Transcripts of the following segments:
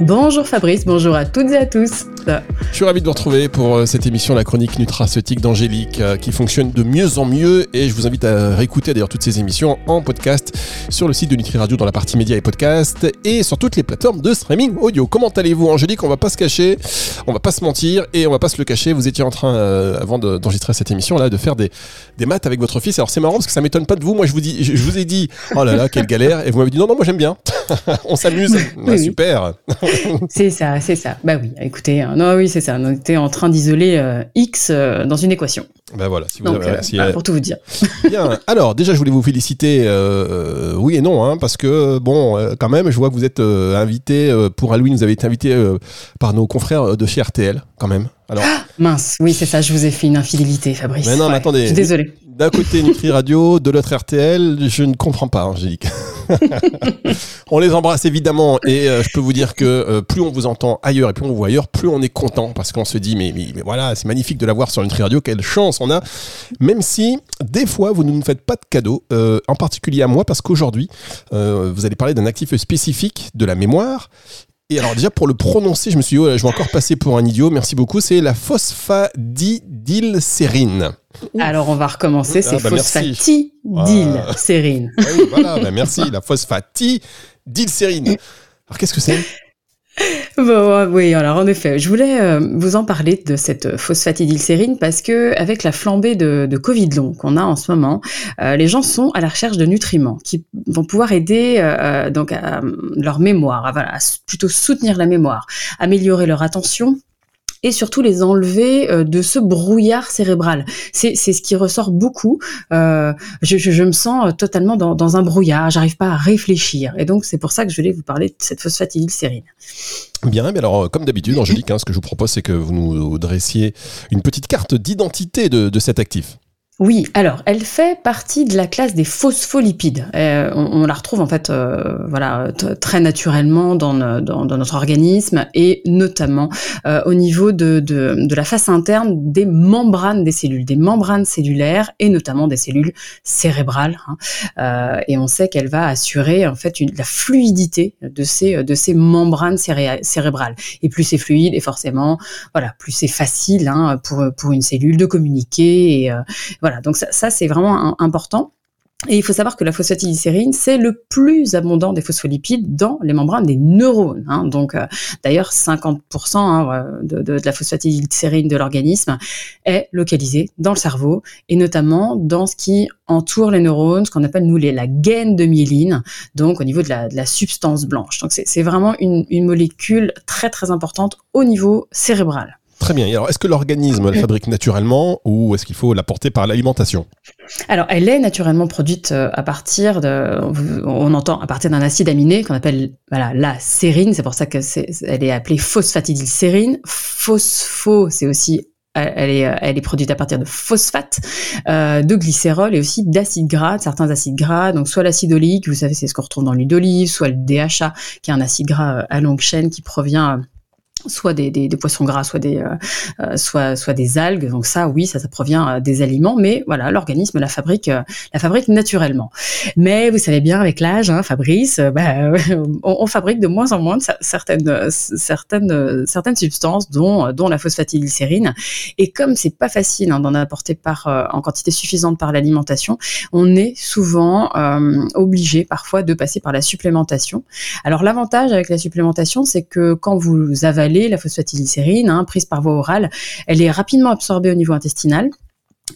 Bonjour Fabrice, bonjour à toutes et à tous. Je suis ravi de vous retrouver pour euh, cette émission La chronique nutraceutique d'Angélique euh, qui fonctionne de mieux en mieux et je vous invite à réécouter d'ailleurs toutes ces émissions en podcast sur le site de Nutri Radio dans la partie médias et podcasts et sur toutes les plateformes de streaming audio. Comment allez-vous Angélique? On va pas se cacher, on va pas se mentir et on va pas se le cacher. Vous étiez en train, euh, avant d'enregistrer cette émission là, de faire des, des maths avec votre fils. Alors c'est marrant parce que ça m'étonne pas de vous. Moi je vous dis, je, vous ai dit, oh là là, quelle galère et vous m'avez dit non non moi j'aime bien. on s'amuse. Bah, super. c'est ça, c'est ça. Bah oui, écoutez, non oui c'est ça était en train d'isoler euh, X euh, dans une équation. Ben voilà, si vous avez, euh, bah, pour tout vous dire. Bien. Alors, déjà, je voulais vous féliciter, oui et non, hein, parce que, bon, quand même, je vois que vous êtes invité pour Halloween, vous avez été invité par nos confrères de chez RTL, quand même. Alors... Ah, mince, oui, c'est ça, je vous ai fait une infidélité, Fabrice. Mais non, mais attendez. Je suis désolé. D'un côté Nutri Radio, de l'autre RTL, je ne comprends pas, Angélique. on les embrasse évidemment et euh, je peux vous dire que euh, plus on vous entend ailleurs et plus on vous voit ailleurs, plus on est content parce qu'on se dit mais, mais, voilà, c'est magnifique de l'avoir sur Nutri Radio, quelle chance on a. Même si des fois vous ne nous faites pas de cadeaux, euh, en particulier à moi parce qu'aujourd'hui vous allez parler d'un actif spécifique de la mémoire et alors déjà pour le prononcer, je me suis dit, oh, je vais encore passer pour un idiot, merci beaucoup, c'est la phosphatidylsérine. Alors on va recommencer, c'est ah, bah, phosphatidylsérine. Ah. oui, voilà, bah, merci, la phosphatidylsérine. Alors qu'est-ce que c'est? Bon, oui, alors en effet, je voulais euh, vous en parler de cette phosphatidylsérine parce que avec la flambée de, de Covid long qu'on a en ce moment, euh, les gens sont à la recherche de nutriments qui vont pouvoir aider euh, donc à, leur mémoire, à, voilà, plutôt soutenir la mémoire, améliorer leur attention et surtout les enlever euh, de ce brouillard cérébral. C'est ce qui ressort beaucoup. Euh, je, je, je, me sens totalement dans, dans un brouillard, j'arrive pas à réfléchir. Et donc c'est pour ça que je voulais vous parler de cette phosphatidylsérine. Bien, mais alors comme d'habitude, Angélique, hein, ce que je vous propose, c'est que vous nous dressiez une petite carte d'identité de, de cet actif. Oui, alors elle fait partie de la classe des phospholipides. Euh, on, la retrouve en fait, euh, voilà, très naturellement dans, dans, notre organisme et notamment euh, au niveau de, de, de, la face interne des membranes des cellules, des membranes cellulaires et notamment des cellules cérébrales. Hein. et on sait qu'elle va assurer en fait une, la fluidité de ces de ces membranes cérébrales. Et plus c'est fluide, et forcément, voilà, plus c'est facile hein, pour pour une cellule de communiquer et voilà, donc ça, c'est vraiment important. Et il faut savoir que la phosphatidylsérine, c'est le plus abondant des phospholipides dans les membranes des neurones. Hein. Donc, euh, d'ailleurs, 50% hein, de, la phosphatidylsérine de l'organisme est localisée dans le cerveau et notamment dans ce qui entoure les neurones, ce qu'on appelle nous les, la gaine de myéline, donc au niveau de la, substance blanche. Donc, c'est vraiment une, molécule très très importante au niveau cérebral. Très bien. alors, est-ce que l'organisme la fabrique naturellement ou est-ce qu'il faut l'apporter par l'alimentation? Alors, elle est naturellement produite euh, à partir de, on entend à partir d'un acide aminé qu'on appelle voilà la sérine. C'est pour ça que est appelée phosphatidylsérine. Phospho, c'est aussi elle est, elle est produite à partir de phosphate, euh, de glycérol et aussi d'acides gras, certains acides gras, donc soit l'acide oléique, vous savez, c'est ce qu'on retrouve dans l'huile d'olive, soit le DHA, qui est un acide gras euh, à longue chaîne qui provient soit des, des, des, poissons gras, soit des, euh, euh, soit, soit des algues. Donc ça, oui, ça, ça provient euh, des aliments, mais voilà, l'organisme la fabrique, la fabrique naturellement. Mais vous savez bien, avec l'âge, hein, Fabrice, bah, on, on, fabrique de moins en moins de certaines, certaines, certaines substances, dont, dont la phosphatidylsérine. Et comme c'est pas facile hein, d'en apporter par en quantité suffisante par l'alimentation, on est souvent obligé parfois de passer par la supplémentation. Alors l'avantage avec la supplémentation, c'est que quand vous avalez la phosphatidylsérine, hein, prise par voie orale, elle est rapidement absorbée au niveau intestinal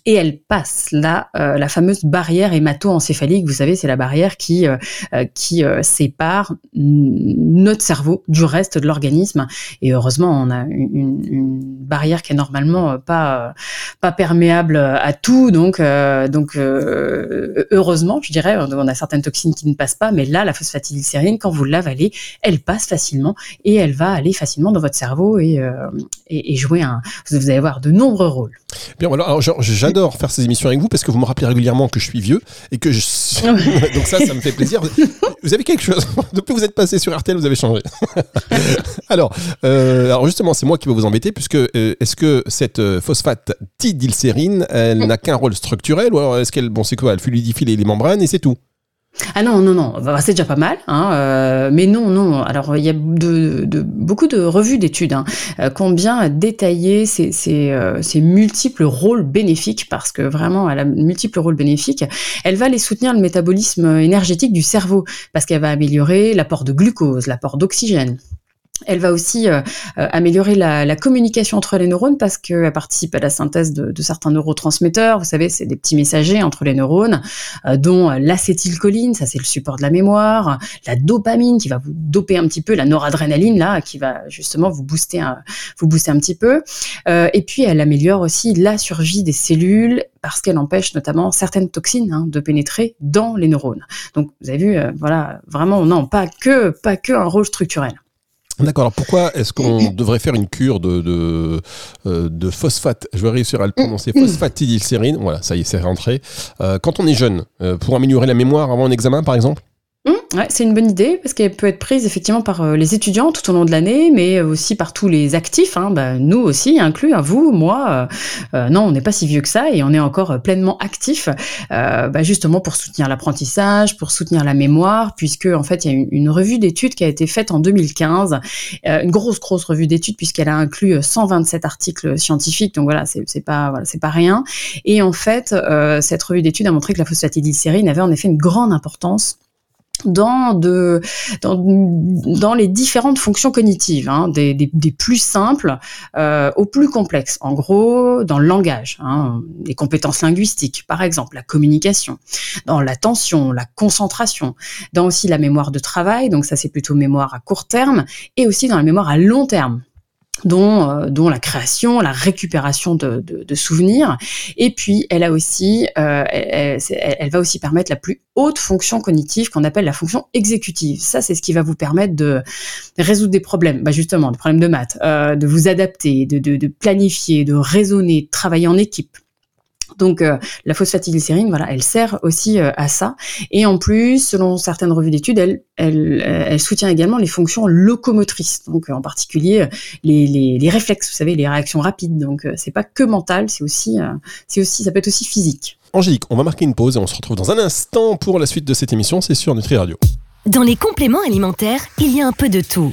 et elle passe là euh, la fameuse barrière hémato-encéphalique. Vous savez, c'est la barrière qui euh, euh, qui sépare notre cerveau du reste de l'organisme. Et heureusement, on a une, une, barrière qui est normalement pas pas perméable à tout. Donc donc heureusement, je dirais, on a certaines toxines qui ne passent pas, mais là, la phosphatidylsérine, quand vous l'avalez, elle passe facilement et elle va aller facilement dans votre cerveau et et, et jouer un. Vous allez avoir de nombreux rôles. Bien, alors, alors j'adore faire ces émissions avec vous parce que vous me rappelez régulièrement que je suis vieux et que je donc ça, ça me fait plaisir. Vous avez quelque chose depuis que vous êtes passé sur RTL, vous avez changé. alors, euh, alors justement, c'est moi qui vais vous embêter puisque euh, est-ce que cette euh, phosphate tidylsérine, elle n'a qu'un rôle structurel ou alors est-ce qu'elle, bon, c'est quoi, elle fluidifie les membranes et c'est tout? Ah non, non, non, bah, c'est déjà pas mal, hein, euh, mais non, non. Alors il y a de, beaucoup de revues d'études hein, euh, combien détailler ces, ces, euh, ces, multiples rôles bénéfiques, parce que vraiment elle a multiples rôles bénéfiques. Elle va les soutenir le métabolisme énergétique du cerveau, parce qu'elle va améliorer l'apport de glucose, l'apport d'oxygène, elle va aussi euh, euh, améliorer la, communication entre les neurones parce qu'elle participe à la synthèse de, certains neurotransmetteurs. Vous savez, c'est des petits messagers entre les neurones, euh, dont l'acétylcholine, ça c'est le support de la mémoire, la dopamine qui va vous doper un petit peu, la noradrénaline là qui va justement vous booster un, vous booster un petit peu. et puis elle améliore aussi la survie des cellules parce qu'elle empêche notamment certaines toxines hein, de pénétrer dans les neurones. Donc vous avez vu, voilà, vraiment non, pas que pas que un rôle structurel. D'accord. Alors pourquoi est-ce qu'on devrait faire une cure de, de, euh, de, phosphate? Je vais réussir à le prononcer. Phosphatidylsérine. Voilà, ça y est, c'est rentré. Euh, quand on est jeune, euh, pour améliorer la mémoire avant un examen, par exemple? Ouais, c'est une bonne idée parce qu'elle peut être prise effectivement par euh, les étudiants tout au long de l'année, mais aussi par tous les actifs. Hein, bah, nous aussi, inclus, hein, vous, moi. Euh, euh, non, on n'est pas si vieux que ça et on est encore pleinement actifs, bah, justement pour soutenir l'apprentissage, pour soutenir la mémoire, puisque en fait, il y a une, une revue d'études qui a été faite en 2015, une grosse grosse revue d'études puisqu'elle a inclus 127 articles scientifiques. Donc voilà, c'est pas voilà, c'est pas rien. Et en fait, cette revue d'études a montré que la phosphatidylsérine avait en effet une grande importance dans, de, dans, dans, les différentes fonctions cognitives, hein, des, des, des, plus simples euh, aux plus complexes. En gros, dans le langage, hein, les compétences linguistiques, par exemple, la communication, dans l'attention, la concentration, dans aussi la mémoire de travail, donc ça c'est plutôt mémoire à court terme, et aussi dans la mémoire à long terme dont, euh, dont la création, la récupération de, de, souvenirs. Et puis, elle a aussi, euh, elle, va aussi permettre la plus haute fonction cognitive qu'on appelle la fonction exécutive. Ça, c'est ce qui va vous permettre de résoudre des problèmes, bah justement, des problèmes de maths, euh, de vous adapter, de, de, de planifier, de raisonner, de travailler en équipe. Donc euh, la phosphatidylsérine, voilà, elle sert aussi euh, à ça. Et en plus, selon certaines revues d'études, elle, elle, euh, elle, soutient également les fonctions locomotrices, donc en particulier les, les, les, réflexes, vous savez, les réactions rapides. Donc c'est pas que mental, c'est aussi, c'est aussi, ça peut être aussi physique. Angélique, on va marquer une pause et on se retrouve dans un instant pour la suite de cette émission. C'est sur Nutri Radio. Dans les compléments alimentaires, il y a un peu de tout.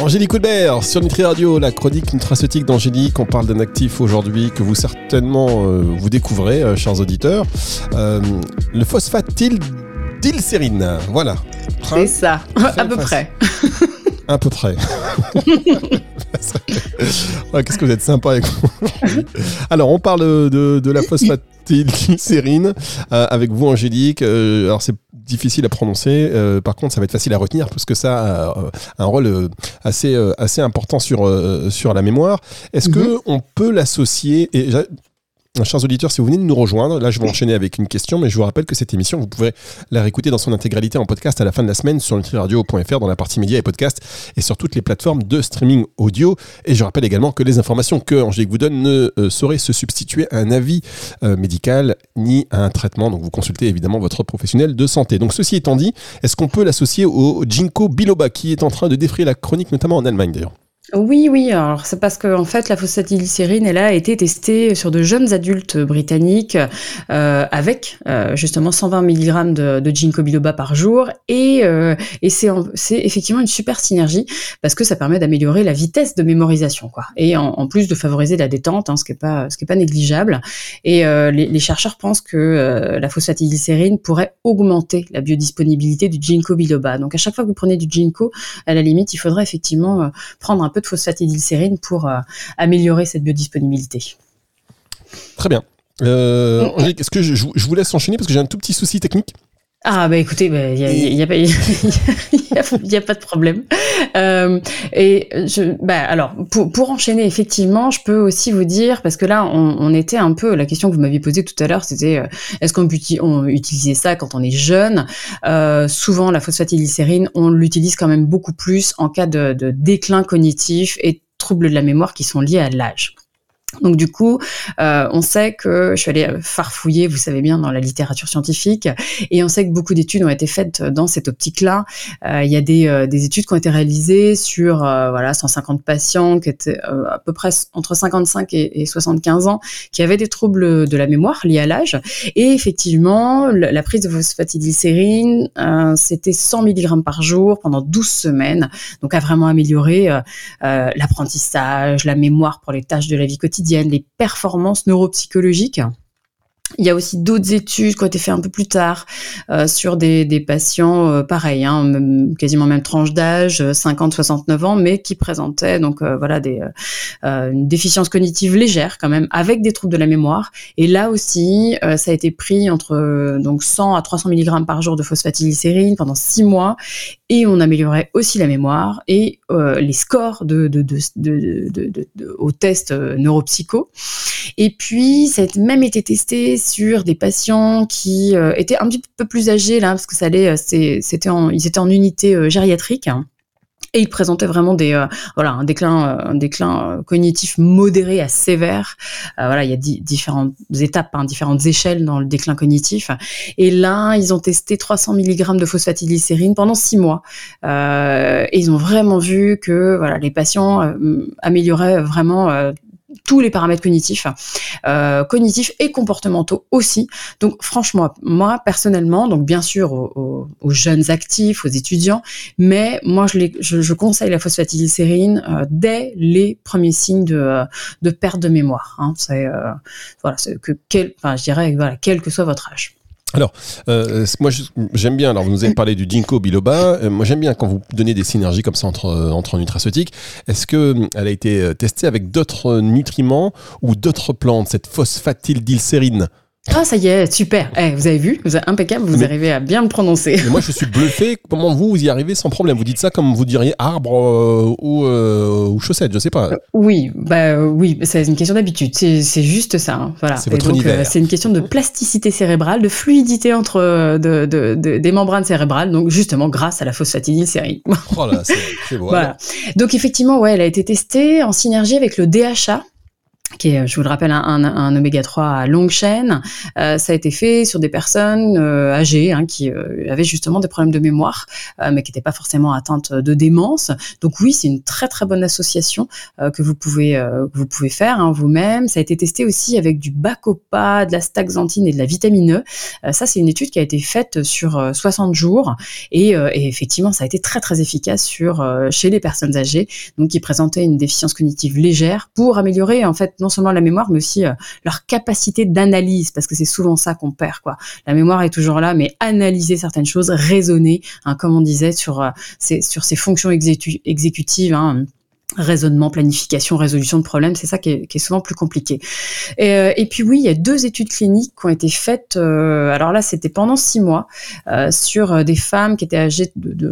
Angélique Houlbert sur Nutri Radio, la chronique nutraceutique d'Angélique. On parle d'un actif aujourd'hui que vous certainement euh, vous découvrez, euh, chers auditeurs. Euh, le phosphate d'ilcérine. Voilà. C'est ça, à peu près. À peu près. Qu'est-ce que vous êtes sympa avec moi. Alors, on parle de, de la phosphate glycérine avec vous, Angélique. alors, c'est difficile à prononcer. Euh, par contre, ça va être facile à retenir parce que ça a euh, un rôle euh, assez, assez important sur, sur la mémoire. Est-ce qu'on mhm. que on peut l'associer et Chers auditeurs, si vous venez de nous rejoindre, là je vais enchaîner avec une question, mais je vous rappelle que cette émission, vous pouvez la réécouter dans son intégralité en podcast à la fin de la semaine sur nutriradio.fr dans la partie médias et podcasts et sur toutes les plateformes de streaming audio. Et je rappelle également que les informations que Angélique vous donne ne euh, sauraient se substituer à un avis euh, médical ni à un traitement. Donc vous consultez évidemment votre professionnel de santé. Donc ceci étant dit, est-ce qu'on peut l'associer au Ginkgo biloba qui est en train de défrayer la chronique, notamment en Allemagne d'ailleurs? Oui, oui. Alors c'est parce que en fait la phosphatidylsérine, elle a été testée sur de jeunes adultes britanniques euh, avec euh, justement 120 mg de, de ginkgo biloba par jour et, euh, et c'est effectivement une super synergie parce que ça permet d'améliorer la vitesse de mémorisation quoi et en, plus de favoriser la détente, hein, ce qui est pas ce qui est pas négligeable. Et euh, les, les, chercheurs pensent que euh, la phosphatidylsérine pourrait augmenter la biodisponibilité du ginkgo biloba. Donc à chaque fois que vous prenez du ginkgo, à la limite, il faudrait effectivement prendre un peu de phosphatidylsérine pour euh, améliorer cette biodisponibilité. Très bien. Euh, Angélique, est-ce que je, je vous laisse enchaîner parce que j'ai un tout petit souci technique ah bah écoutez, il bah, n'y a, y a, pas, y a, pas de problème. Euh, et je, bah alors pour, pour enchaîner effectivement, je peux aussi vous dire parce que là on, on était un peu la question que vous m'aviez posée tout à l'heure, c'était euh, est-ce qu'on on utilisait ça quand on est jeune? Euh, Souvent la phosphatidylsérine, on l'utilise quand même beaucoup plus en cas de, de déclin cognitif et troubles de la mémoire qui sont liés à l'âge. Donc du coup, euh, on sait que je suis allée farfouiller, vous savez bien, dans la littérature scientifique, et on sait que beaucoup d'études ont été faites dans cette optique-là. Euh, il y a des, euh, des, études qui ont été réalisées sur voilà 150 patients qui étaient à peu près entre 55 et, et, 75 ans, qui avaient des troubles de la mémoire liés à l'âge. Et effectivement, la prise de phosphatidylsérine, c'était 100 mg par jour pendant 12 semaines, donc a vraiment amélioré l'apprentissage, la mémoire pour les tâches de la vie quotidienne les performances neuropsychologiques. Il y a aussi d'autres études qui ont été faites un peu plus tard euh, sur des, patients euh, pareils, hein, quasiment même tranche d'âge, 50-69 euh, ans, mais qui présentaient donc euh, voilà des une déficience cognitive légère quand même, avec des troubles de la mémoire. Et là aussi, ça a été pris entre donc 100 à 300 mg par jour de phosphatidylsérine pendant 6 mois, et on améliorait aussi la mémoire et les scores de, de, de, aux tests neuropsycho. Et puis, ça a même été testé sur des patients qui euh, étaient un petit peu plus âgés là, parce que ça allait, euh, c'était en, ils étaient en unité euh, gériatrique. Et ils présentaient vraiment des voilà un déclin un déclin cognitif modéré à sévère. voilà, il y a différentes étapes, hein, différentes échelles dans le déclin cognitif. Et là, ils ont testé 300 mg de phosphatidylsérine pendant six mois. et ils ont vraiment vu que voilà les patients amélioraient vraiment tous les paramètres cognitifs, euh, cognitifs et comportementaux aussi. Donc franchement, moi personnellement, donc bien sûr aux, jeunes actifs, aux étudiants, mais moi je, les, conseille la phosphatidylsérine euh, dès les premiers signes de, euh, de perte de mémoire. Hein. C'est voilà, que quel, enfin je dirais voilà, quel que soit votre âge. Alors, euh, moi j'aime bien, alors vous nous avez parlé du ginkgo biloba, euh, moi j'aime bien quand vous donnez des synergies comme ça entre, euh, entre nutraceutiques. Est-ce qu'elle a été testée avec d'autres nutriments ou d'autres plantes, cette phosphatidylsérine ah, ça y est, super. Eh, vous avez vu, vous êtes impeccable, vous arrivez à bien le prononcer. Mais moi, je suis bluffé. Comment vous, vous y arrivez sans problème? Vous dites ça comme vous diriez arbre euh, ou, euh, ou chaussette, je sais pas. Euh, oui, bah oui, c'est une question d'habitude. C'est juste ça. Hein, voilà. C'est votre univers. c'est une question de plasticité cérébrale, de fluidité entre de, de, des membranes cérébrales. Donc justement, grâce à la phosphatidylsérine. Oh là, c'est beau. voilà. Donc effectivement, ouais, elle a été testée en synergie avec le DHA qui est, je vous le rappelle, un, un, oméga 3 à longue chaîne. Euh, ça a été fait sur des personnes euh, âgées hein, qui euh, avaient justement des problèmes de mémoire, euh, mais qui n'étaient pas forcément atteintes de démence. Donc oui, c'est une très très bonne association que vous pouvez que vous pouvez faire hein, vous-même. Ça a été testé aussi avec du bacopa, de la staxanthine et de la vitamine E. ça, c'est une étude qui a été faite sur 60 jours et, et, effectivement, ça a été très très efficace sur chez les personnes âgées, donc qui présentaient une déficience cognitive légère pour améliorer en fait non seulement la mémoire, mais aussi euh, leur capacité d'analyse, parce que c'est souvent ça qu'on perd. Quoi. La mémoire est toujours là, mais analyser certaines choses, raisonner, hein, comme on disait, sur, euh, ces, sur ces fonctions exécutives. Hein, raisonnement, planification, résolution de problèmes, c'est ça qui est, souvent plus compliqué. Et, euh, et, puis oui, il y a deux études cliniques qui ont été faites. Euh, alors là, c'était pendant six mois euh, sur des femmes qui étaient âgées de,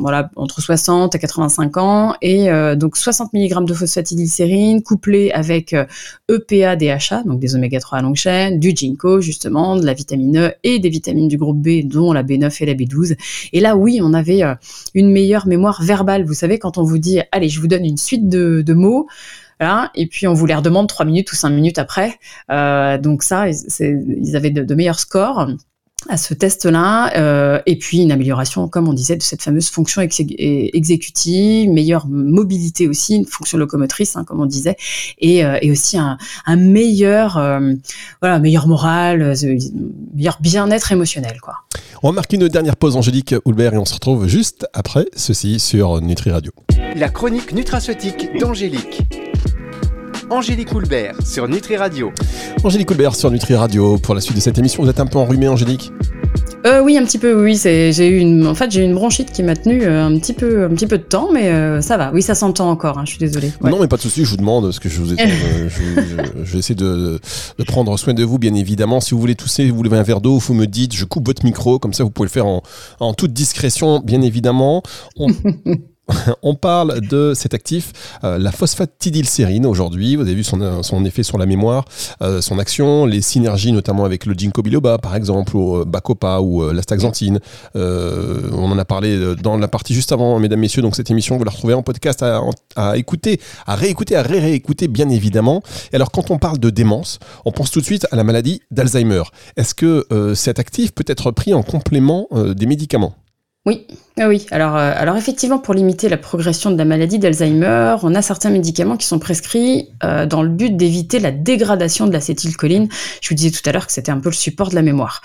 voilà entre 60 et 85 ans et donc 60 mg de phosphatidylsérine couplé avec EPA, DHA, donc des oméga 3 à longue chaîne, du ginkgo justement, de la vitamine E et des vitamines du groupe B, dont la B9 et la B12. Et là, oui, on avait une meilleure mémoire verbale. Vous savez, quand on vous dit, allez, je vous donne une suite de, mots. et puis on vous les redemande trois minutes ou cinq minutes après. Euh, donc ça, ils avaient de, meilleurs scores à ce test-là, euh, et puis une amélioration, comme on disait, de cette fameuse fonction exécutive, meilleure mobilité aussi, une fonction locomotrice, hein, comme on disait, et, euh, aussi un, meilleur, voilà, meilleur moral, meilleur bien-être émotionnel, quoi. On va marquer une dernière pause, Angélique Houlbert, et on se retrouve juste après ceci sur Nutri Radio. La chronique nutraceutique d'Angélique. Angélique Houlbert sur Nutri Radio. Angélique Houlbert sur Nutri Radio. Pour la suite de cette émission, vous êtes un peu enrhumée, Angélique? Euh, Oui, un petit peu. Oui, j'ai eu une, en fait, j'ai eu une bronchite qui m'a tenu euh, un petit peu, un petit peu de temps, mais euh, ça va. Oui, ça s'entend encore. Hein, je suis désolée. Non, mais pas de souci. Je vous demande ce que je vous ai. je, vais essayer de, de, prendre soin de vous, bien évidemment. Si vous voulez tousser, vous voulez un verre d'eau, vous me dites. Je coupe votre micro, comme ça, vous pouvez le faire en, en toute discrétion, bien évidemment. On... on parle de cet actif, euh, la phosphatidylsérine aujourd'hui. Vous avez vu son, euh, effet sur la mémoire, euh, son action, les synergies notamment avec le ginkgo biloba par exemple, ou bacopa ou l'astaxanthine. on en a parlé dans la partie juste avant, mesdames, messieurs. Donc cette émission, vous la retrouvez en podcast à, écouter, à réécouter, à ré-réécouter, bien évidemment. Et alors quand on parle de démence, on pense tout de suite à la maladie d'Alzheimer. Est-ce que cet actif peut être pris en complément des médicaments? Oui, ah oui. Alors, euh, alors effectivement, pour limiter la progression de la maladie d'Alzheimer, on a certains médicaments qui sont prescrits euh, dans le but d'éviter la dégradation de l'acétylcholine. Je vous disais tout à l'heure que c'était un peu le support de la mémoire.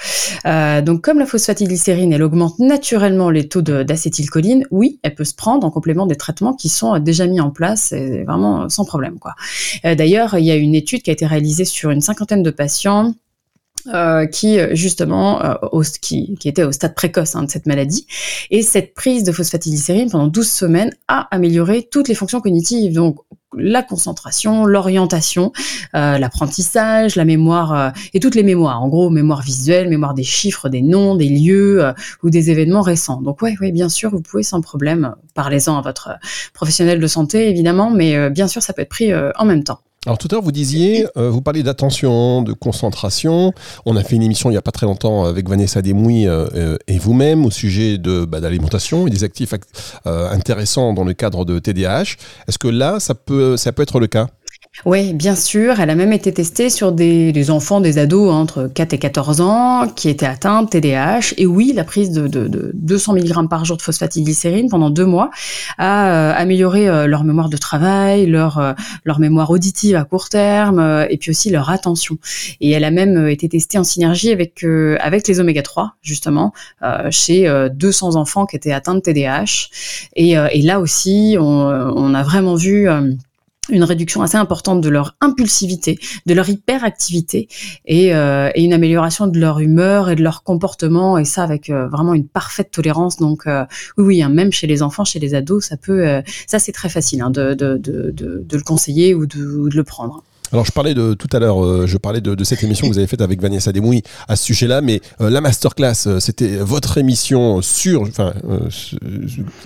Euh, donc, comme la phosphatidylsérine, elle augmente naturellement les taux d'acétylcholine, oui, elle peut se prendre en complément des traitements qui sont déjà mis en place, vraiment sans problème. quoi. D'ailleurs, il y a une étude qui a été réalisée sur une cinquantaine de patients euh, qui justement euh, qui, qui, était au stade précoce hein, de cette maladie. Et cette prise de phosphatidylsérine pendant 12 semaines a amélioré toutes les fonctions cognitives, donc la concentration, l'orientation, euh, l'apprentissage, la mémoire euh, et toutes les mémoires. En gros, mémoire visuelle, mémoire des chiffres, des noms, des lieux ou des événements récents. Donc ouais, oui, bien sûr, vous pouvez sans problème, parlez-en à votre professionnel de santé évidemment, mais bien sûr, ça peut être pris en même temps. Alors tout à l'heure, vous disiez, euh, vous parliez d'attention, de concentration. On a fait une émission il n'y a pas très longtemps avec Vanessa Desmouilles euh, euh, et vous-même au sujet de bah, d'alimentation et des actifs intéressants dans le cadre de TDAH. Est-ce que là, ça peut, ça peut être le cas? Oui, bien sûr. Elle a même été testée sur des, enfants, des ados entre 4 et 14 ans qui étaient atteints de TDAH. Et oui, la prise de, 200 mg par jour de phosphatidylsérine pendant deux mois a euh, amélioré euh, leur mémoire de travail, leur, euh, leur mémoire auditive à court terme et puis aussi leur attention. Et elle a même été testée en synergie avec, avec les oméga 3, justement, chez 200 enfants qui étaient atteints de TDAH. Et, et là aussi, on, on a vraiment vu une réduction assez importante de leur impulsivité, de leur hyperactivité et, euh, une amélioration de leur humeur et de leur comportement et ça avec euh, vraiment une parfaite tolérance. Donc euh, oui, oui, hein, même chez les enfants, chez les ados, ça peut, ça c'est très facile hein, de, de, de, de, le conseiller ou de, ou de le prendre. Alors je parlais de tout à l'heure, euh, je parlais de, cette émission que vous avez faite avec Vanessa Demouy à ce sujet-là, mais euh, la masterclass, euh, c'était votre émission sur, enfin, je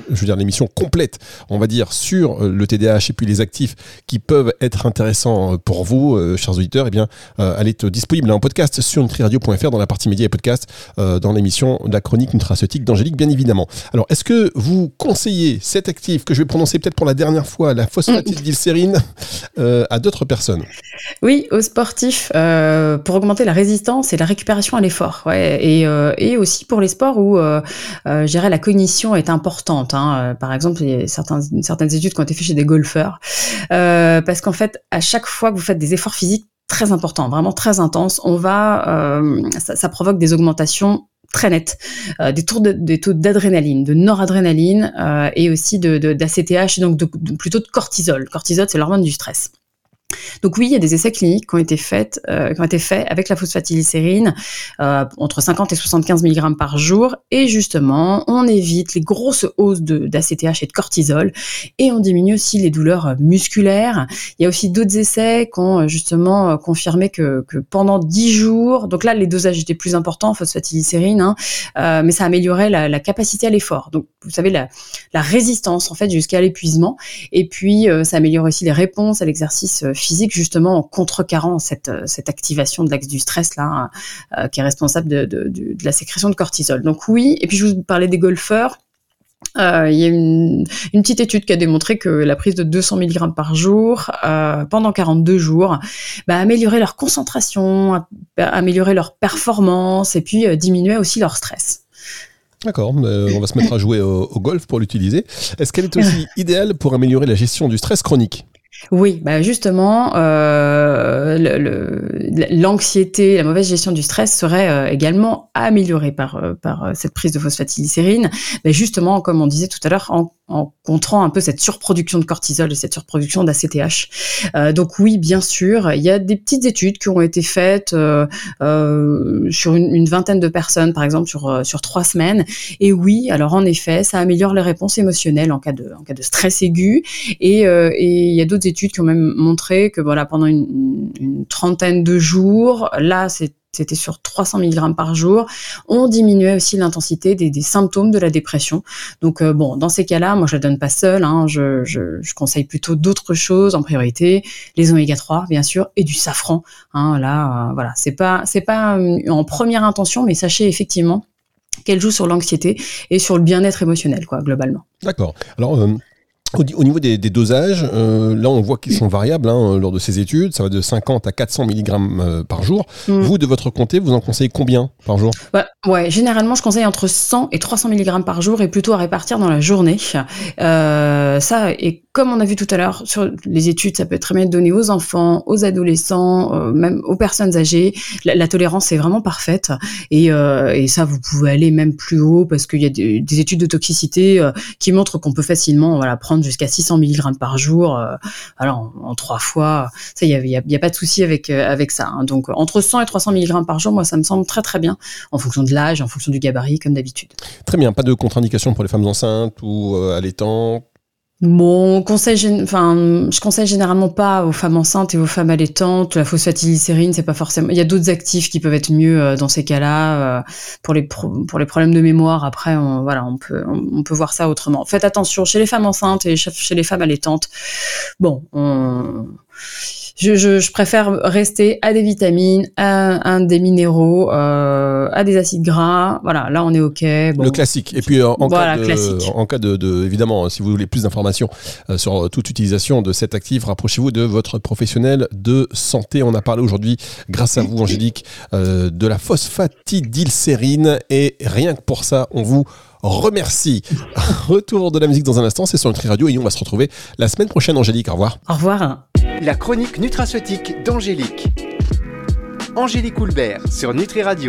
veux dire l'émission complète, on va dire sur le TDAH et puis les actifs qui peuvent être intéressants pour vous, chers auditeurs. Eh bien, elle est disponible en podcast sur nutriradio.fr dans la partie médias et podcast dans l'émission de la chronique nutraceutique d'Angélique, bien évidemment. Alors, est-ce que vous conseillez cet actif que je vais prononcer peut-être pour la dernière fois, la phosphatidylsérine, à d'autres personnes? oui, aux sportifs, euh, pour augmenter la résistance et la récupération à l'effort. Euh, et, aussi pour les sports où, euh, euh je la cognition est importante. Hein. Par exemple, il y a certaines études qui ont été faites chez des golfeurs. parce qu'en fait, à chaque fois que vous faites des efforts physiques très importants, vraiment très intenses, on va, ça, provoque des augmentations très nettes, euh, des, taux des taux d'adrénaline, de noradrénaline et aussi de, d'ACTH, donc de, plutôt de cortisol. Cortisol, c'est l'hormone du stress. Donc oui, il y a des essais cliniques qui ont été faits, euh, faits avec la phosphatidylsérine euh, entre 50 et 75 mg par jour, et justement, on évite les grosses hausses d'ACTH et de cortisol, et on diminue aussi les douleurs musculaires. Il y a aussi d'autres essais qui ont justement confirmé que, pendant 10 jours, donc là les dosages étaient plus importants, phosphatidylsérine, hein, euh, mais ça améliorait la, capacité à l'effort. Donc vous savez la, résistance en fait jusqu'à l'épuisement, et puis euh, ça améliore aussi les réponses à l'exercice physique justement en contrecarrant cette, euh, cette activation de l'axe du stress là euh, qui est responsable de, de, de, la sécrétion de cortisol. Donc oui, et puis je vous parlais des golfeurs. Euh, il y a une, une, petite étude qui a démontré que la prise de 200 mg par jour euh, pendant 42 jours bah, améliorait leur concentration, améliorait leur performance et puis euh, diminuait aussi leur stress. D'accord, on va se mettre à jouer au, au golf pour l'utiliser. Est-ce qu'elle est aussi idéale pour améliorer la gestion du stress chronique? Oui, bah justement, euh, l'anxiété, la mauvaise gestion du stress serait euh, également améliorée par, euh, cette prise de phosphatidylsérine. Mais justement, comme on disait tout à l'heure, en, contrant un peu cette surproduction de cortisol et cette surproduction d'ACTH. Donc oui, bien sûr, il y a des petites études qui ont été faites sur une, vingtaine de personnes, par exemple, sur, trois semaines. Et oui, alors en effet, ça améliore les réponses émotionnelles en cas de, stress aigu. Et il y a d'autres études qui ont même montré que voilà pendant une, trentaine de jours, là c'était sur 300 mg par jour, on diminuait aussi l'intensité des, symptômes de la dépression. Donc euh, bon, dans ces cas-là, moi je la donne pas seule, hein, je, je, conseille plutôt d'autres choses en priorité, les oméga 3 bien sûr et du safran. Hein, là, euh, voilà, c'est pas pas euh, en première intention, mais sachez effectivement qu'elle joue sur l'anxiété et sur le bien-être émotionnel, quoi, globalement. D'accord. Alors, au, niveau des, des dosages, euh, là on voit qu'ils sont variables hein, lors de ces études, ça va de 50 à 400 mg euh, par jour. Mm. Vous, de votre côté, vous en conseillez combien par jour? Ouais, ouais, généralement je conseille entre 100 et 300 mg par jour et plutôt à répartir dans la journée. Euh, ça, et comme on a vu tout à l'heure sur les études, ça peut être très bien donné aux enfants, aux adolescents, euh, même aux personnes âgées. La, la tolérance est vraiment parfaite et, et, ça, vous pouvez aller même plus haut parce qu'il y a des, des, études de toxicité qui montrent qu'on peut facilement voilà, prendre jusqu'à 600 mg par jour, euh, alors en, trois fois. Ça, il y a, pas de souci avec euh, ça. Hein. Donc entre 100 et 300 mg par jour, moi, ça me semble très très bien en fonction de l'âge, en fonction du gabarit, comme d'habitude. Très bien, pas de contre-indication pour les femmes enceintes ou euh, allaitantes Bon, conseil, enfin, je conseille généralement pas aux femmes enceintes et aux femmes allaitantes. La phosphatidylsérine, c'est pas forcément. Il y a d'autres actifs qui peuvent être mieux euh, dans ces cas-là. Euh, pour les pour les problèmes de mémoire, après, on, voilà, on peut on, peut voir ça autrement. Faites attention chez les femmes enceintes et chez les femmes allaitantes. Bon, on je, je, je, préfère rester à des vitamines, à, à des minéraux, euh, à des acides gras. Voilà, là on est ok. Bon. Le classique. Et puis en, voilà, cas, de, en cas de, de, évidemment, si vous voulez plus d'informations euh, sur toute utilisation de cet actif, rapprochez-vous de votre professionnel de santé. On a parlé aujourd'hui, grâce à vous, Angélique, euh, de la phosphatidylsérine. Et rien que pour ça, on vous remercie. Retour de la musique dans un instant, c'est sur Nutri Radio et on va se retrouver la semaine prochaine, Angélique. Au revoir. Au revoir. La chronique nutraceutique d'Angélique. Angélique Houlbert sur Nutri Radio.